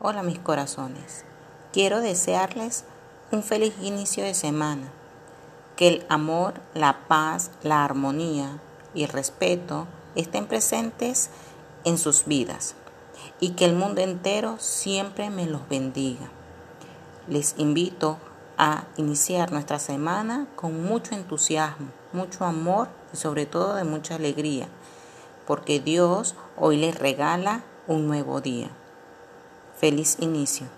Hola mis corazones. Quiero desearles un feliz inicio de semana. Que el amor, la paz, la armonía y el respeto estén presentes en sus vidas y que el mundo entero siempre me los bendiga. Les invito a iniciar nuestra semana con mucho entusiasmo, mucho amor y sobre todo de mucha alegría, porque Dios hoy les regala un nuevo día. Feliz inicio.